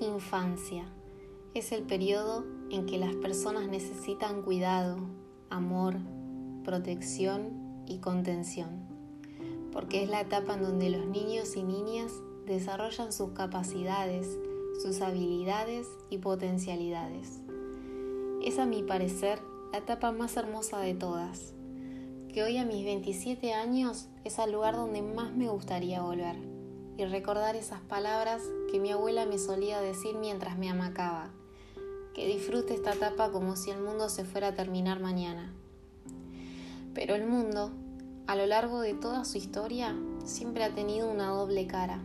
Infancia. Es el periodo en que las personas necesitan cuidado, amor, protección y contención, porque es la etapa en donde los niños y niñas desarrollan sus capacidades, sus habilidades y potencialidades. Es a mi parecer la etapa más hermosa de todas, que hoy a mis 27 años es el lugar donde más me gustaría volver y recordar esas palabras que mi abuela me solía decir mientras me amacaba, que disfrute esta etapa como si el mundo se fuera a terminar mañana. Pero el mundo, a lo largo de toda su historia, siempre ha tenido una doble cara.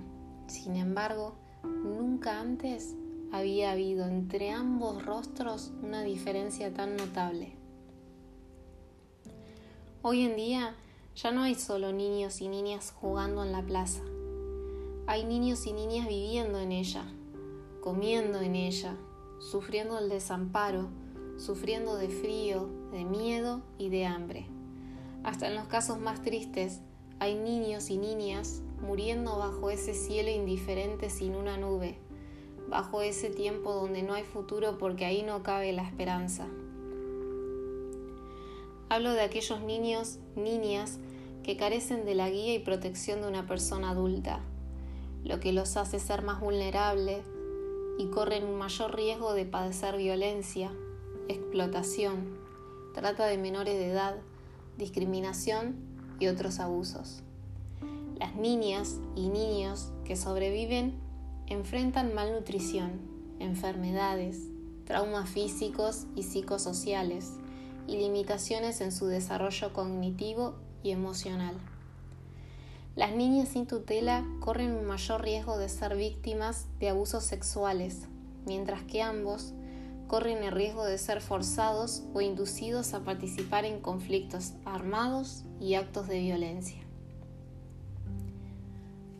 Sin embargo, nunca antes había habido entre ambos rostros una diferencia tan notable. Hoy en día ya no hay solo niños y niñas jugando en la plaza hay niños y niñas viviendo en ella, comiendo en ella, sufriendo el desamparo, sufriendo de frío, de miedo y de hambre. Hasta en los casos más tristes hay niños y niñas muriendo bajo ese cielo indiferente sin una nube, bajo ese tiempo donde no hay futuro porque ahí no cabe la esperanza. Hablo de aquellos niños, niñas, que carecen de la guía y protección de una persona adulta, lo que los hace ser más vulnerables y corren un mayor riesgo de padecer violencia, explotación, trata de menores de edad, discriminación y otros abusos. Las niñas y niños que sobreviven enfrentan malnutrición, enfermedades, traumas físicos y psicosociales y limitaciones en su desarrollo cognitivo y emocional. Las niñas sin tutela corren un mayor riesgo de ser víctimas de abusos sexuales, mientras que ambos corren el riesgo de ser forzados o inducidos a participar en conflictos armados y actos de violencia.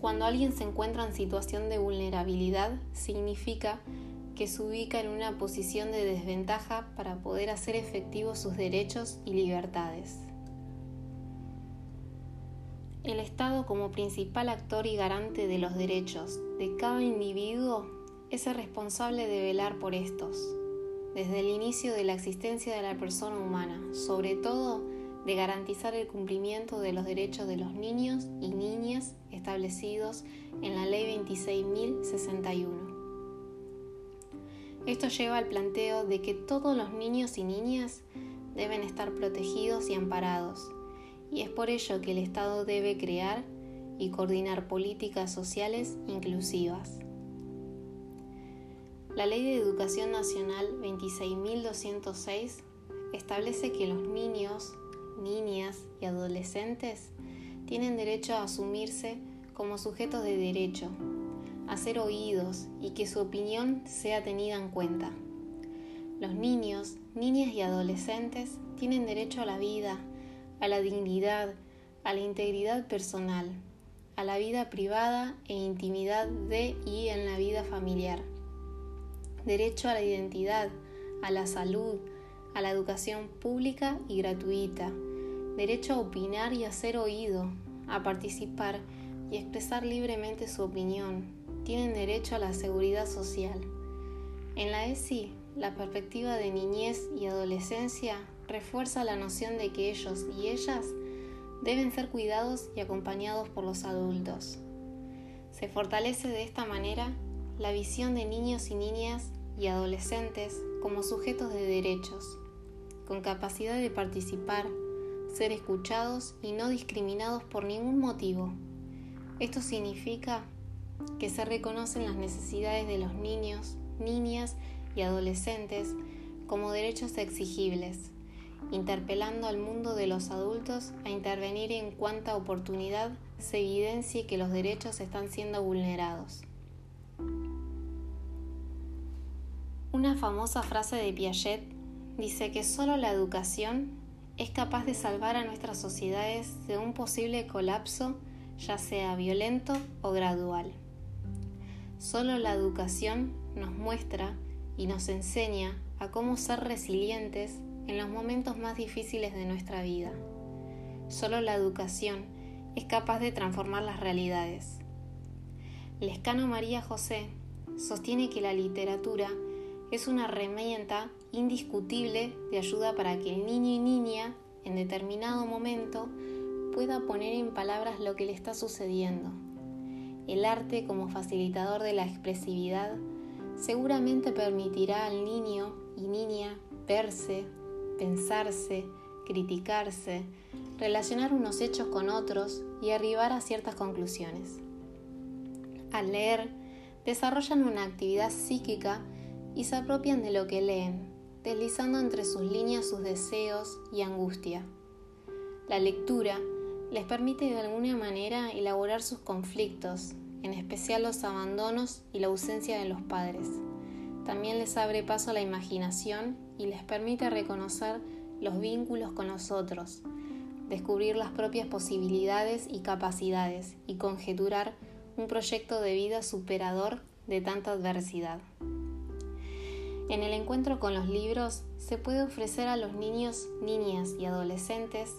Cuando alguien se encuentra en situación de vulnerabilidad, significa que se ubica en una posición de desventaja para poder hacer efectivos sus derechos y libertades. El Estado como principal actor y garante de los derechos de cada individuo es el responsable de velar por estos, desde el inicio de la existencia de la persona humana, sobre todo de garantizar el cumplimiento de los derechos de los niños y niñas establecidos en la Ley 26.061. Esto lleva al planteo de que todos los niños y niñas deben estar protegidos y amparados y es por ello que el Estado debe crear y coordinar políticas sociales inclusivas. La Ley de Educación Nacional 26.206 establece que los niños, niñas y adolescentes tienen derecho a asumirse como sujetos de derecho, a ser oídos y que su opinión sea tenida en cuenta. Los niños, niñas y adolescentes tienen derecho a la vida, a la dignidad, a la integridad personal, a la vida privada e intimidad de y en la vida familiar. Derecho a la identidad, a la salud, a la educación pública y gratuita. Derecho a opinar y a ser oído, a participar y expresar libremente su opinión. Tienen derecho a la seguridad social. En la ESI, la perspectiva de niñez y adolescencia refuerza la noción de que ellos y ellas deben ser cuidados y acompañados por los adultos. Se fortalece de esta manera la visión de niños y niñas y adolescentes como sujetos de derechos, con capacidad de participar, ser escuchados y no discriminados por ningún motivo. Esto significa que se reconocen las necesidades de los niños, niñas y adolescentes como derechos exigibles interpelando al mundo de los adultos a intervenir en cuanta oportunidad se evidencie que los derechos están siendo vulnerados. Una famosa frase de Piaget dice que solo la educación es capaz de salvar a nuestras sociedades de un posible colapso, ya sea violento o gradual. Solo la educación nos muestra y nos enseña a cómo ser resilientes en los momentos más difíciles de nuestra vida. Solo la educación es capaz de transformar las realidades. Lescano María José sostiene que la literatura es una herramienta indiscutible de ayuda para que el niño y niña en determinado momento pueda poner en palabras lo que le está sucediendo. El arte como facilitador de la expresividad seguramente permitirá al niño y niña verse, pensarse, criticarse, relacionar unos hechos con otros y arribar a ciertas conclusiones. Al leer, desarrollan una actividad psíquica y se apropian de lo que leen, deslizando entre sus líneas sus deseos y angustia. La lectura les permite de alguna manera elaborar sus conflictos, en especial los abandonos y la ausencia de los padres. También les abre paso a la imaginación y les permite reconocer los vínculos con los otros, descubrir las propias posibilidades y capacidades y conjeturar un proyecto de vida superador de tanta adversidad. En el encuentro con los libros se puede ofrecer a los niños, niñas y adolescentes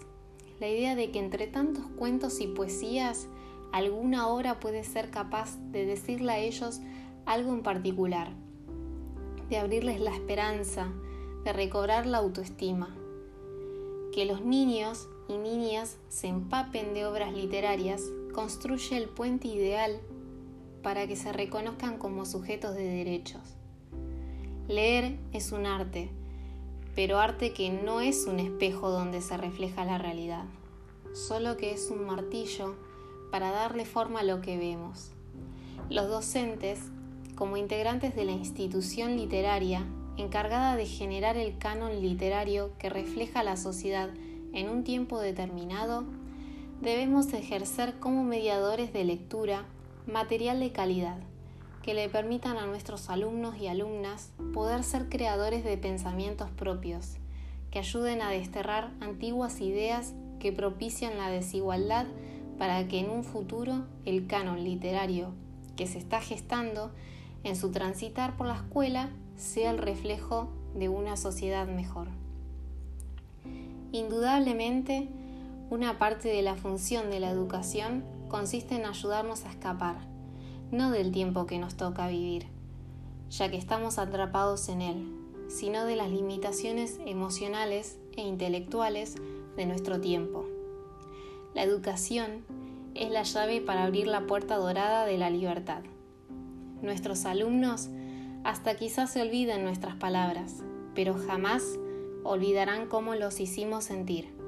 la idea de que entre tantos cuentos y poesías, alguna obra puede ser capaz de decirle a ellos algo en particular, de abrirles la esperanza, de recobrar la autoestima. Que los niños y niñas se empapen de obras literarias construye el puente ideal para que se reconozcan como sujetos de derechos. Leer es un arte, pero arte que no es un espejo donde se refleja la realidad, solo que es un martillo para darle forma a lo que vemos. Los docentes, como integrantes de la institución literaria encargada de generar el canon literario que refleja la sociedad en un tiempo determinado, debemos ejercer como mediadores de lectura material de calidad que le permitan a nuestros alumnos y alumnas poder ser creadores de pensamientos propios, que ayuden a desterrar antiguas ideas que propician la desigualdad para que en un futuro el canon literario que se está gestando en su transitar por la escuela sea el reflejo de una sociedad mejor. Indudablemente, una parte de la función de la educación consiste en ayudarnos a escapar, no del tiempo que nos toca vivir, ya que estamos atrapados en él, sino de las limitaciones emocionales e intelectuales de nuestro tiempo. La educación es la llave para abrir la puerta dorada de la libertad. Nuestros alumnos hasta quizás se olviden nuestras palabras, pero jamás olvidarán cómo los hicimos sentir.